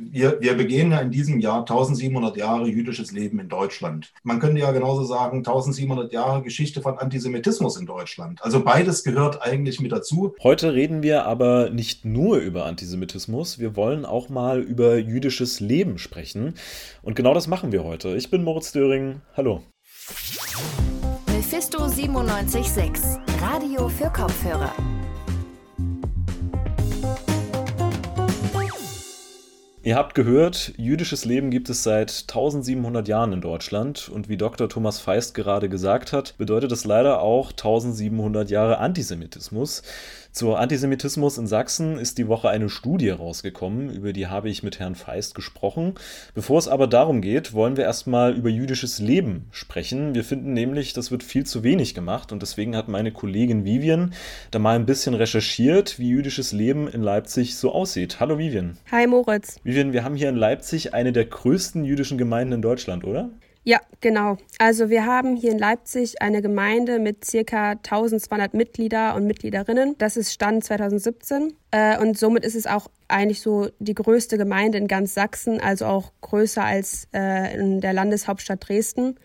Wir, wir begehen ja in diesem Jahr 1700 Jahre jüdisches Leben in Deutschland. Man könnte ja genauso sagen 1700 Jahre Geschichte von Antisemitismus in Deutschland. Also beides gehört eigentlich mit dazu. Heute reden wir aber nicht nur über Antisemitismus, wir wollen auch mal über jüdisches Leben sprechen. Und genau das machen wir heute. Ich bin Moritz Döring. Hallo. Mephisto 976, Radio für Kopfhörer. Ihr habt gehört, jüdisches Leben gibt es seit 1700 Jahren in Deutschland und wie Dr. Thomas Feist gerade gesagt hat, bedeutet es leider auch 1700 Jahre Antisemitismus. Zur Antisemitismus in Sachsen ist die Woche eine Studie rausgekommen, über die habe ich mit Herrn Feist gesprochen. Bevor es aber darum geht, wollen wir erstmal über jüdisches Leben sprechen. Wir finden nämlich, das wird viel zu wenig gemacht und deswegen hat meine Kollegin Vivian da mal ein bisschen recherchiert, wie jüdisches Leben in Leipzig so aussieht. Hallo Vivian. Hi Moritz. Vivian, wir haben hier in Leipzig eine der größten jüdischen Gemeinden in Deutschland, oder? Ja, genau. Also wir haben hier in Leipzig eine Gemeinde mit circa 1200 Mitglieder und Mitgliederinnen. Das ist Stand 2017. Äh, und somit ist es auch eigentlich so die größte Gemeinde in ganz Sachsen, also auch größer als äh, in der Landeshauptstadt Dresden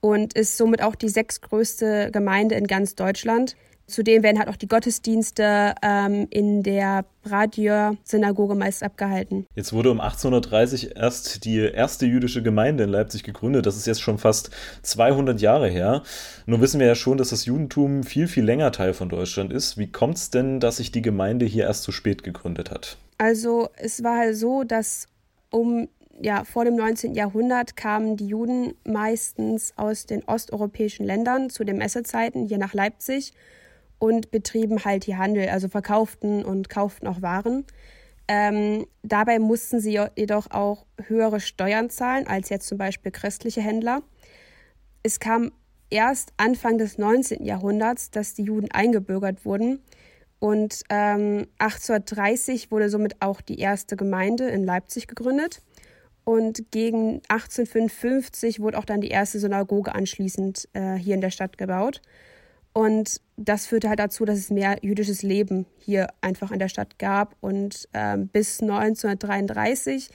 und ist somit auch die sechstgrößte Gemeinde in ganz Deutschland. Zudem werden halt auch die Gottesdienste ähm, in der Bradier-Synagoge meist abgehalten. Jetzt wurde um 1830 erst die erste jüdische Gemeinde in Leipzig gegründet. Das ist jetzt schon fast 200 Jahre her. Nur wissen wir ja schon, dass das Judentum viel, viel länger Teil von Deutschland ist. Wie kommt es denn, dass sich die Gemeinde hier erst so spät gegründet hat? Also es war halt so, dass um ja, vor dem 19. Jahrhundert kamen die Juden meistens aus den osteuropäischen Ländern zu den Messezeiten hier nach Leipzig und betrieben halt hier Handel, also verkauften und kauften auch Waren. Ähm, dabei mussten sie jedoch auch höhere Steuern zahlen als jetzt zum Beispiel christliche Händler. Es kam erst Anfang des 19. Jahrhunderts, dass die Juden eingebürgert wurden. Und ähm, 1830 wurde somit auch die erste Gemeinde in Leipzig gegründet. Und gegen 1855 wurde auch dann die erste Synagoge anschließend äh, hier in der Stadt gebaut. Und das führte halt dazu, dass es mehr jüdisches Leben hier einfach in der Stadt gab. Und ähm, bis 1933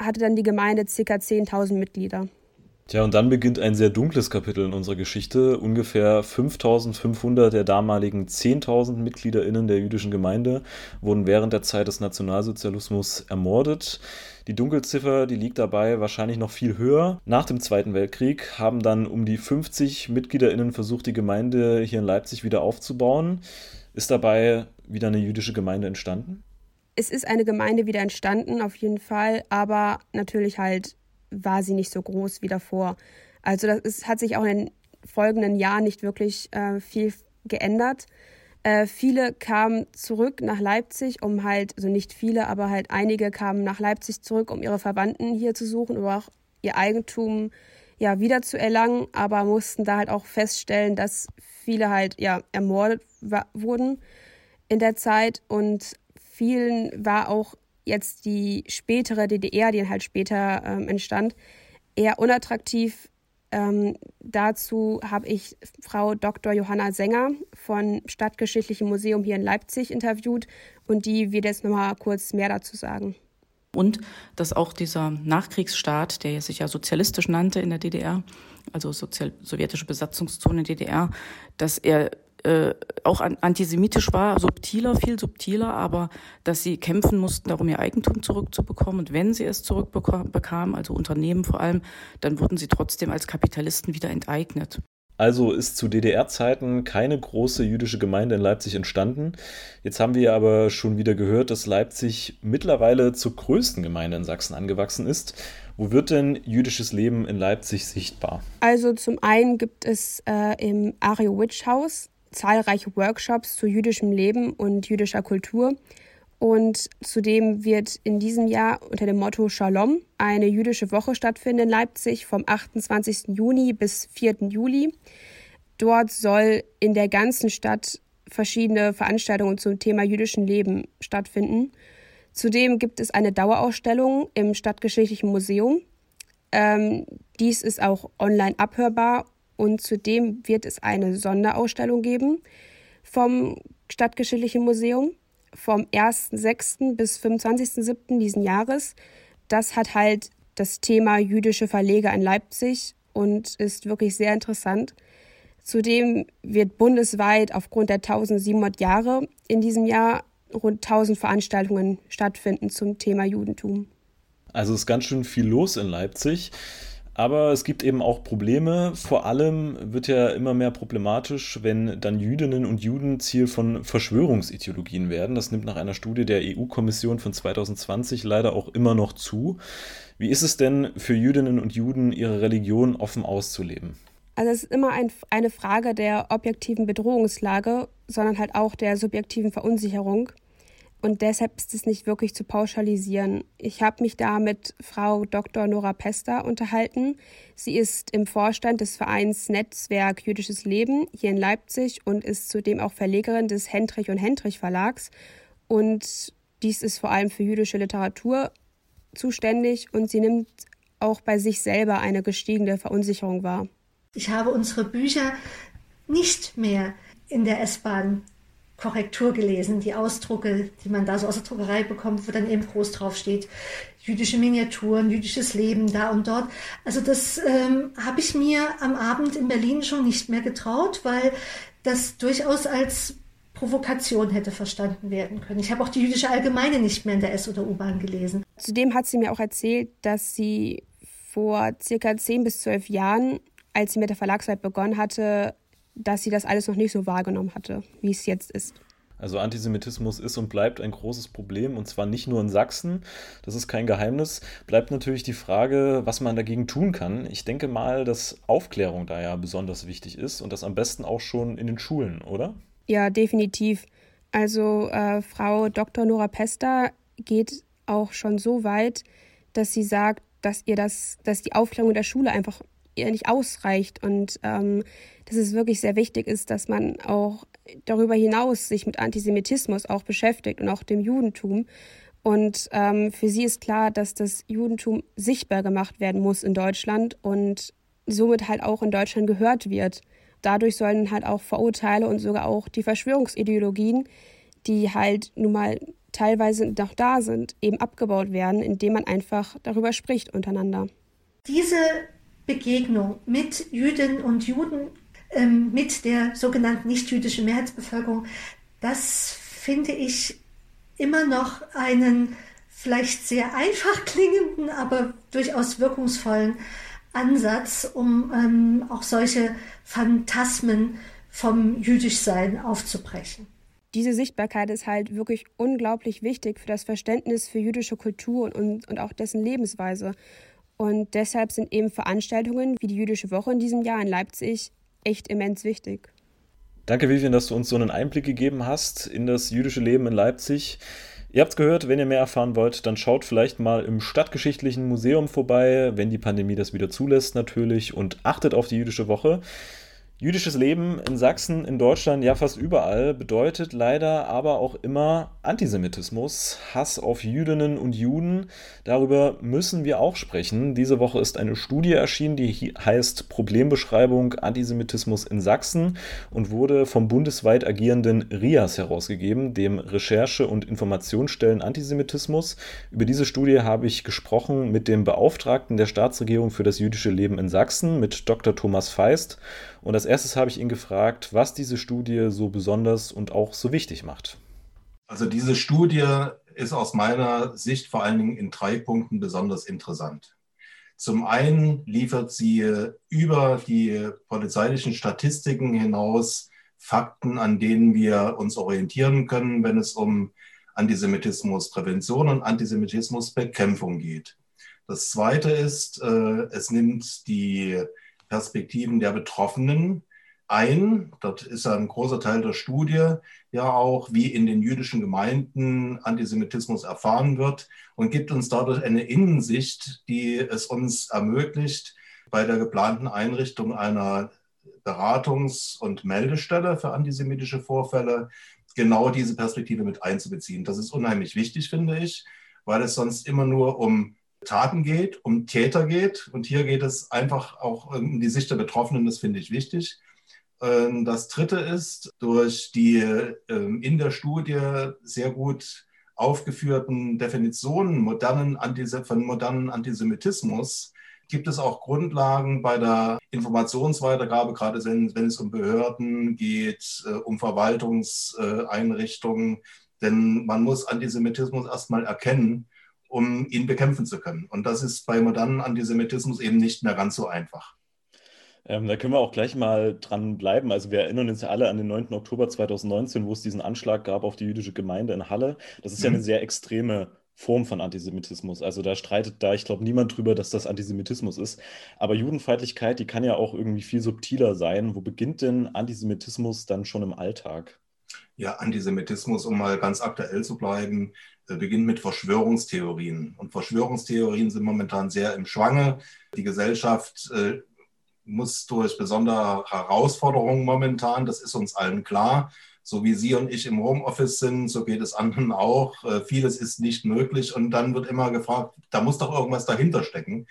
hatte dann die Gemeinde ca. 10.000 Mitglieder. Tja, und dann beginnt ein sehr dunkles Kapitel in unserer Geschichte. Ungefähr 5500 der damaligen 10.000 MitgliederInnen der jüdischen Gemeinde wurden während der Zeit des Nationalsozialismus ermordet. Die Dunkelziffer, die liegt dabei wahrscheinlich noch viel höher. Nach dem Zweiten Weltkrieg haben dann um die 50 MitgliederInnen versucht, die Gemeinde hier in Leipzig wieder aufzubauen. Ist dabei wieder eine jüdische Gemeinde entstanden? Es ist eine Gemeinde wieder entstanden, auf jeden Fall, aber natürlich halt war sie nicht so groß wie davor. Also das ist, hat sich auch in den folgenden Jahren nicht wirklich äh, viel geändert. Äh, viele kamen zurück nach Leipzig, um halt, also nicht viele, aber halt einige kamen nach Leipzig zurück, um ihre Verwandten hier zu suchen oder auch ihr Eigentum ja wieder zu erlangen, aber mussten da halt auch feststellen, dass viele halt ja ermordet wurden in der Zeit und vielen war auch jetzt die spätere DDR, die halt später ähm, entstand, eher unattraktiv. Ähm, dazu habe ich Frau Dr. Johanna Sänger von Stadtgeschichtlichem Museum hier in Leipzig interviewt und die wird jetzt nochmal kurz mehr dazu sagen. Und dass auch dieser Nachkriegsstaat, der sich ja sozialistisch nannte in der DDR, also sozial sowjetische Besatzungszone DDR, dass er äh, auch antisemitisch war, subtiler, viel subtiler, aber dass sie kämpfen mussten, darum ihr Eigentum zurückzubekommen. Und wenn sie es zurückbekamen, also Unternehmen vor allem, dann wurden sie trotzdem als Kapitalisten wieder enteignet. Also ist zu DDR-Zeiten keine große jüdische Gemeinde in Leipzig entstanden. Jetzt haben wir aber schon wieder gehört, dass Leipzig mittlerweile zur größten Gemeinde in Sachsen angewachsen ist. Wo wird denn jüdisches Leben in Leipzig sichtbar? Also zum einen gibt es äh, im Ario Witch House zahlreiche Workshops zu jüdischem Leben und jüdischer Kultur. Und zudem wird in diesem Jahr unter dem Motto Shalom eine jüdische Woche stattfinden in Leipzig vom 28. Juni bis 4. Juli. Dort soll in der ganzen Stadt verschiedene Veranstaltungen zum Thema jüdischen Leben stattfinden. Zudem gibt es eine Dauerausstellung im Stadtgeschichtlichen Museum. Ähm, dies ist auch online abhörbar und zudem wird es eine Sonderausstellung geben vom Stadtgeschichtlichen Museum vom 1.6. bis 25.7. diesen Jahres. das hat halt das Thema jüdische Verleger in Leipzig und ist wirklich sehr interessant. Zudem wird bundesweit aufgrund der 1700 Jahre in diesem Jahr rund 1000 Veranstaltungen stattfinden zum Thema Judentum. Also ist ganz schön viel los in Leipzig. Aber es gibt eben auch Probleme. Vor allem wird ja immer mehr problematisch, wenn dann Jüdinnen und Juden Ziel von Verschwörungsideologien werden. Das nimmt nach einer Studie der EU-Kommission von 2020 leider auch immer noch zu. Wie ist es denn für Jüdinnen und Juden, ihre Religion offen auszuleben? Also es ist immer ein, eine Frage der objektiven Bedrohungslage, sondern halt auch der subjektiven Verunsicherung. Und deshalb ist es nicht wirklich zu pauschalisieren. Ich habe mich da mit Frau Dr. Nora Pester unterhalten. Sie ist im Vorstand des Vereins Netzwerk Jüdisches Leben hier in Leipzig und ist zudem auch Verlegerin des Hendrich und Hendrich Verlags. Und dies ist vor allem für jüdische Literatur zuständig und sie nimmt auch bei sich selber eine gestiegene Verunsicherung wahr. Ich habe unsere Bücher nicht mehr in der S-Bahn Korrektur gelesen, die Ausdrucke, die man da so aus der Druckerei bekommt, wo dann eben groß drauf steht, jüdische Miniaturen, jüdisches Leben da und dort. Also das ähm, habe ich mir am Abend in Berlin schon nicht mehr getraut, weil das durchaus als Provokation hätte verstanden werden können. Ich habe auch die jüdische Allgemeine nicht mehr in der S- oder U-Bahn gelesen. Zudem hat sie mir auch erzählt, dass sie vor circa zehn bis zwölf Jahren, als sie mit der Verlagsarbeit begonnen hatte, dass sie das alles noch nicht so wahrgenommen hatte, wie es jetzt ist. Also Antisemitismus ist und bleibt ein großes Problem und zwar nicht nur in Sachsen, das ist kein Geheimnis. Bleibt natürlich die Frage, was man dagegen tun kann. Ich denke mal, dass Aufklärung da ja besonders wichtig ist und das am besten auch schon in den Schulen, oder? Ja, definitiv. Also äh, Frau Dr. Nora Pester geht auch schon so weit, dass sie sagt, dass ihr das, dass die Aufklärung in der Schule einfach ihr nicht ausreicht und ähm, dass es wirklich sehr wichtig ist, dass man auch darüber hinaus sich mit Antisemitismus auch beschäftigt und auch dem Judentum. Und ähm, für sie ist klar, dass das Judentum sichtbar gemacht werden muss in Deutschland und somit halt auch in Deutschland gehört wird. Dadurch sollen halt auch Vorurteile und sogar auch die Verschwörungsideologien, die halt nun mal teilweise noch da sind, eben abgebaut werden, indem man einfach darüber spricht untereinander. Diese Begegnung mit Jüdinnen und Juden, ähm, mit der sogenannten nichtjüdischen Mehrheitsbevölkerung, das finde ich immer noch einen vielleicht sehr einfach klingenden, aber durchaus wirkungsvollen Ansatz, um ähm, auch solche Phantasmen vom Jüdischsein aufzubrechen. Diese Sichtbarkeit ist halt wirklich unglaublich wichtig für das Verständnis für jüdische Kultur und, und auch dessen Lebensweise. Und deshalb sind eben Veranstaltungen wie die Jüdische Woche in diesem Jahr in Leipzig echt immens wichtig. Danke, Vivian, dass du uns so einen Einblick gegeben hast in das jüdische Leben in Leipzig. Ihr habt es gehört, wenn ihr mehr erfahren wollt, dann schaut vielleicht mal im Stadtgeschichtlichen Museum vorbei, wenn die Pandemie das wieder zulässt natürlich, und achtet auf die jüdische Woche. Jüdisches Leben in Sachsen, in Deutschland, ja fast überall, bedeutet leider aber auch immer Antisemitismus, Hass auf Jüdinnen und Juden. Darüber müssen wir auch sprechen. Diese Woche ist eine Studie erschienen, die heißt Problembeschreibung Antisemitismus in Sachsen und wurde vom bundesweit agierenden RIAS herausgegeben, dem Recherche- und Informationsstellen Antisemitismus. Über diese Studie habe ich gesprochen mit dem Beauftragten der Staatsregierung für das jüdische Leben in Sachsen, mit Dr. Thomas Feist. Und als erstes habe ich ihn gefragt, was diese Studie so besonders und auch so wichtig macht. Also diese Studie ist aus meiner Sicht vor allen Dingen in drei Punkten besonders interessant. Zum einen liefert sie über die polizeilichen Statistiken hinaus Fakten, an denen wir uns orientieren können, wenn es um Antisemitismusprävention und Antisemitismusbekämpfung geht. Das Zweite ist, äh, es nimmt die Perspektiven der Betroffenen ein. Dort ist ein großer Teil der Studie ja auch, wie in den jüdischen Gemeinden Antisemitismus erfahren wird und gibt uns dadurch eine Innensicht, die es uns ermöglicht, bei der geplanten Einrichtung einer Beratungs- und Meldestelle für antisemitische Vorfälle genau diese Perspektive mit einzubeziehen. Das ist unheimlich wichtig, finde ich, weil es sonst immer nur um Taten geht, um Täter geht. Und hier geht es einfach auch um die Sicht der Betroffenen, das finde ich wichtig. Ähm, das Dritte ist, durch die ähm, in der Studie sehr gut aufgeführten Definitionen modernen von modernen Antisemitismus gibt es auch Grundlagen bei der Informationsweitergabe, gerade wenn, es um Behörden geht, äh, um Verwaltungseinrichtungen. Denn man muss Antisemitismus erstmal erkennen, um ihn bekämpfen zu können. Und das ist bei modernen Antisemitismus eben nicht mehr ganz so einfach. Ähm, da können wir auch gleich mal dran bleiben. Also wir erinnern uns ja alle an den 9. Oktober 2019, wo es diesen Anschlag gab auf die jüdische Gemeinde in Halle. Das ist mhm. ja eine sehr extreme Form von Antisemitismus. Also da streitet da, ich glaube, niemand drüber, dass das Antisemitismus ist. Aber Judenfeindlichkeit, die kann ja auch irgendwie viel subtiler sein. Wo beginnt denn Antisemitismus dann schon im Alltag? Ja, Antisemitismus, um mal ganz aktuell zu bleiben, äh, beginnt mit Verschwörungstheorien. Und Verschwörungstheorien sind momentan sehr im Schwange. Die Gesellschaft äh, muss durch besondere Herausforderungen momentan, das ist uns allen klar, so wie Sie und ich im Homeoffice sind, so geht es anderen auch. Äh, vieles ist nicht möglich und dann wird immer gefragt, da muss doch irgendwas dahinter stecken.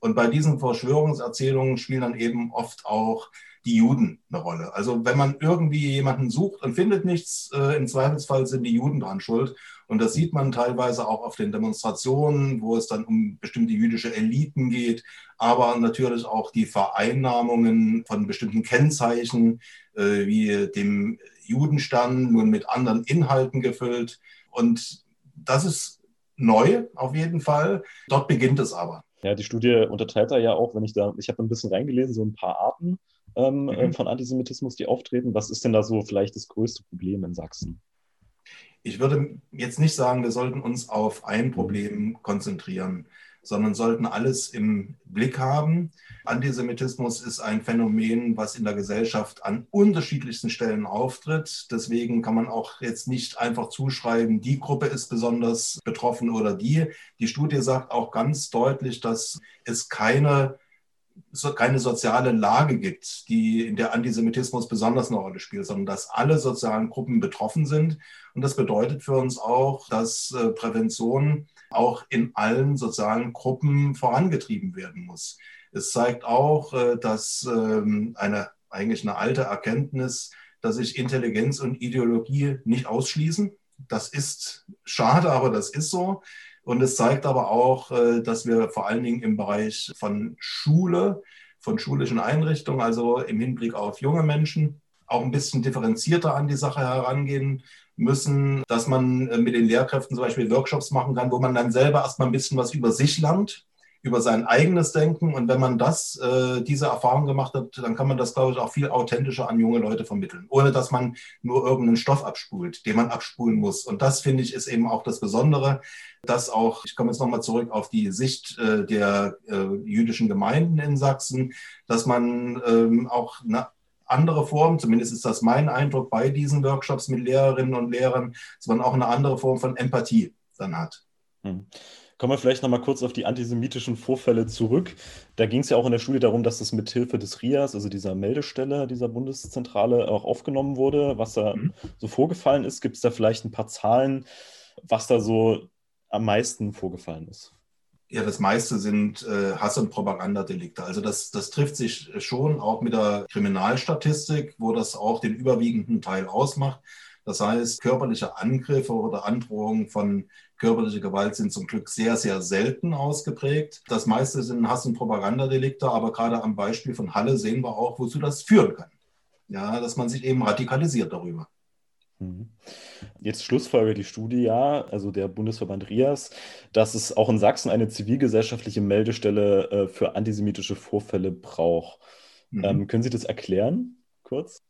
Und bei diesen Verschwörungserzählungen spielen dann eben oft auch die Juden eine Rolle. Also wenn man irgendwie jemanden sucht und findet nichts, äh, im Zweifelsfall sind die Juden dran schuld. Und das sieht man teilweise auch auf den Demonstrationen, wo es dann um bestimmte jüdische Eliten geht, aber natürlich auch die Vereinnahmungen von bestimmten Kennzeichen, äh, wie dem Judenstern, nun mit anderen Inhalten gefüllt. Und das ist neu auf jeden Fall. Dort beginnt es aber. Ja, die Studie unterteilt da ja auch, wenn ich da, ich habe ein bisschen reingelesen, so ein paar Arten ähm, mhm. von Antisemitismus, die auftreten. Was ist denn da so vielleicht das größte Problem in Sachsen? Ich würde jetzt nicht sagen, wir sollten uns auf ein Problem konzentrieren sondern sollten alles im Blick haben. Antisemitismus ist ein Phänomen, was in der Gesellschaft an unterschiedlichsten Stellen auftritt. Deswegen kann man auch jetzt nicht einfach zuschreiben, die Gruppe ist besonders betroffen oder die. Die Studie sagt auch ganz deutlich, dass es keine keine soziale Lage gibt, die in der Antisemitismus besonders eine Rolle spielt, sondern dass alle sozialen Gruppen betroffen sind. Und das bedeutet für uns auch, dass äh, Prävention auch in allen sozialen Gruppen vorangetrieben werden muss. Es zeigt auch, äh, dass ähm, eine eigentlich eine alte Erkenntnis, dass sich Intelligenz und Ideologie nicht ausschließen. Das ist schade, aber das ist so. Und es zeigt aber auch, äh, dass wir vor allen Dingen im Bereich von Schule, von schulischen Einrichtungen, also im Hinblick auf junge Menschen, auch ein bisschen differenzierter an die Sache herangehen müssen, dass man äh, mit den Lehrkräften zum Beispiel Workshops machen kann, wo man dann selber erstmal ein bisschen was über sich lernt, über sein eigenes Denken. Und wenn man das, äh, diese Erfahrung gemacht hat, dann kann man das, glaube ich, auch viel authentischer an junge Leute vermitteln, ohne dass man nur irgendeinen Stoff abspult, den man abspulen muss. Und das, finde ich, ist eben auch das Besondere, dass auch, ich komme jetzt nochmal zurück auf die Sicht äh, der äh, jüdischen Gemeinden in Sachsen, dass man ähm, auch eine andere Form, zumindest ist das mein Eindruck bei diesen Workshops mit Lehrerinnen und Lehrern, dass man auch eine andere Form von Empathie dann hat. Hm. Kommen wir vielleicht nochmal kurz auf die antisemitischen Vorfälle zurück. Da ging es ja auch in der Studie darum, dass das mit Hilfe des RIAS, also dieser Meldestelle dieser Bundeszentrale, auch aufgenommen wurde, was da mhm. so vorgefallen ist. Gibt es da vielleicht ein paar Zahlen, was da so am meisten vorgefallen ist? Ja, das meiste sind äh, Hass- und Propagandadelikte. Also das, das trifft sich schon auch mit der Kriminalstatistik, wo das auch den überwiegenden Teil ausmacht. Das heißt, körperliche Angriffe oder Androhungen von körperlicher Gewalt sind zum Glück sehr, sehr selten ausgeprägt. Das meiste sind Hass- und Propagandadelikte, aber gerade am Beispiel von Halle sehen wir auch, wozu das führen kann. Ja, dass man sich eben radikalisiert darüber. Mhm. Jetzt Schlussfolge die Studie ja, also der Bundesverband RIAS, dass es auch in Sachsen eine zivilgesellschaftliche Meldestelle äh, für antisemitische Vorfälle braucht. Mhm. Ähm, können Sie das erklären, kurz?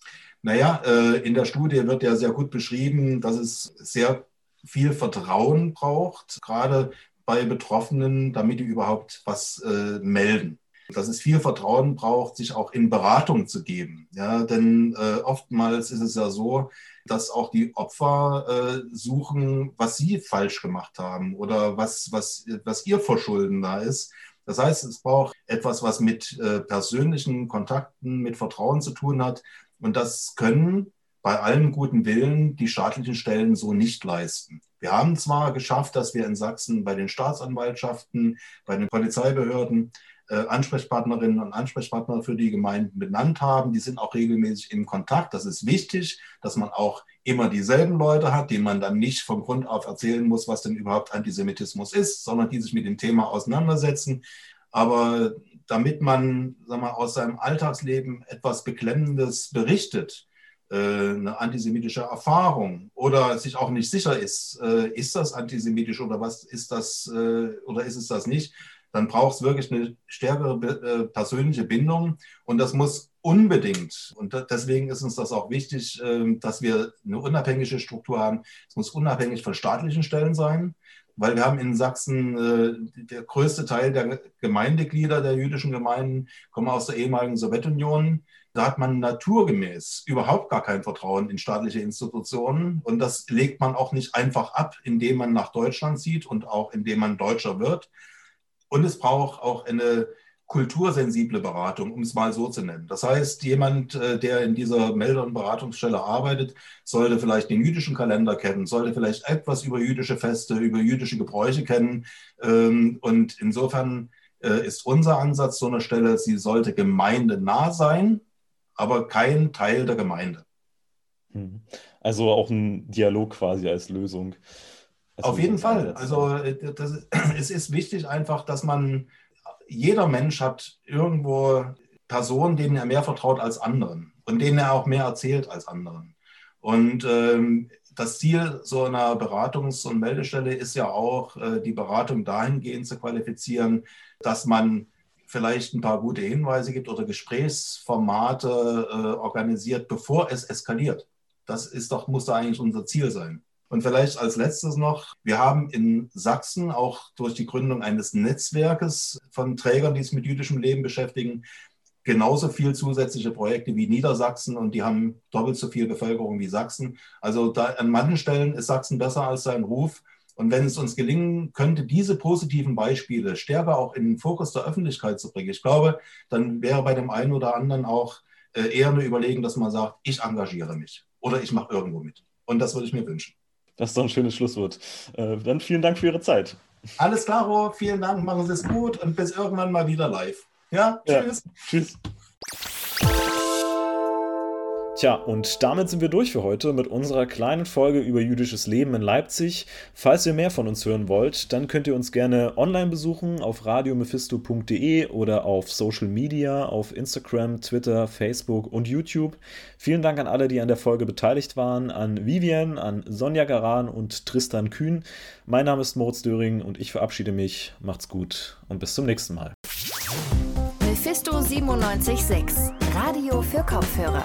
Naja, äh, in der Studie wird ja sehr gut beschrieben, dass es sehr viel Vertrauen braucht, gerade bei Betroffenen, damit die überhaupt was äh, melden dass es viel Vertrauen braucht, sich auch in Beratung zu geben. Ja, denn äh, oftmals ist es ja so, dass auch die Opfer suchen, was sie falsch gemacht haben oder was, was, was ihr Verschulden da ist. Das heißt, es braucht etwas, was mit äh, persönlichen Kontakten, mit Vertrauen zu tun hat. Und das können bei allem guten Willen die staatlichen Stellen so nicht leisten. Wir haben zwar geschafft, dass wir in Sachsen bei den Staatsanwaltschaften, bei den Polizeibehörden Ansprechpartnerinnen und Ansprechpartner für die Gemeinden benannt haben. Die sind auch regelmäßig im Kontakt. Das ist wichtig, dass man auch immer dieselben Leute hat, denen man dann nicht von Grund auf erzählen muss, was denn überhaupt Antisemitismus ist, sondern die sich mit dem Thema auseinandersetzen. Aber damit man sag mal, aus seinem Alltagsleben etwas Beklemmendes berichtet, äh, eine antisemitische Erfahrung oder sich auch nicht sicher ist, äh, ist das antisemitisch oder was ist das äh, oder ist es das nicht, dann braucht es wirklich eine stärkere persönliche Bindung und das muss unbedingt, und deswegen ist uns das auch wichtig, ähm, dass wir eine unabhängige Struktur haben. Es muss unabhängig von staatlichen Stellen sein, weil wir haben in Sachsen der größte Teil der Gemeindeglieder der jüdischen Gemeinden kommen aus der ehemaligen Sowjetunion. Da hat man naturgemäß überhaupt gar kein Vertrauen in staatliche Institutionen. Und das legt man auch nicht einfach ab, indem man nach Deutschland zieht und auch indem man Deutscher wird. Und es braucht auch eine kultursensible Beratung, um es mal so zu nennen. Das heißt, jemand, äh, der in dieser Melder- und Beratungsstelle arbeitet, sollte vielleicht den jüdischen Kalender kennen, sollte vielleicht etwas über jüdische Feste, über jüdische Gebräuche kennen. Ähm, und insofern äh, ist unser Ansatz so eine Stelle, sie sollte gemeindenah sein, aber kein Teil der Gemeinde. Hm. Also auch ein Dialog quasi als Lösung. Als Auf jeden Fall. Also äh, das, es ist wichtig einfach, dass man, jeder Mensch hat irgendwo Personen, denen er mehr vertraut als anderen und denen er auch mehr erzählt als anderen. Und ähm, das Ziel so einer Beratungs- und Meldestelle ist ja auch, äh, die Beratung dahingehend zu qualifizieren, dass man vielleicht ein paar gute Hinweise gibt oder Gesprächsformate äh, organisiert, bevor es eskaliert. Das ist doch, muss da eigentlich unser Ziel sein. Und vielleicht als letztes noch, wir haben in Sachsen auch durch die Gründung eines Netzwerkes von Trägern, die sich mit jüdischem Leben beschäftigen, genauso viel zusätzliche Projekte wie Niedersachsen und die haben doppelt so viel Bevölkerung wie Sachsen. Also da an manchen Stellen ist Sachsen besser als sein Ruf. Und wenn es uns gelingen könnte, diese positiven Beispiele stärker auch in den Fokus der Öffentlichkeit zu bringen, ich glaube, dann wäre bei dem einen oder anderen auch äh, eher eine Überlegung, dass man sagt, ich engagiere mich oder ich mache irgendwo mit. Und das würde ich mir wünschen. Das ist doch ein schönes Schlusswort. Äh, dann vielen Dank für Ihre Zeit. Alles klar, vielen Dank, machen Sie es gut und bis irgendwann mal wieder live. Ja, tschüss. Ja, tschüss. Tja, und damit sind wir durch für heute mit unserer kleinen Folge über jüdisches Leben in Leipzig. Falls ihr mehr von uns hören wollt, dann könnt ihr uns gerne online besuchen auf radiomephisto.de oder auf Social Media, auf Instagram, Twitter, Facebook und YouTube. Vielen Dank an alle, die an der Folge beteiligt waren, an Vivian, an Sonja Garan und Tristan Kühn. Mein Name ist Moritz Döring und ich verabschiede mich. Macht's gut und bis zum nächsten Mal. Mephisto 976, Radio für Kopfhörer.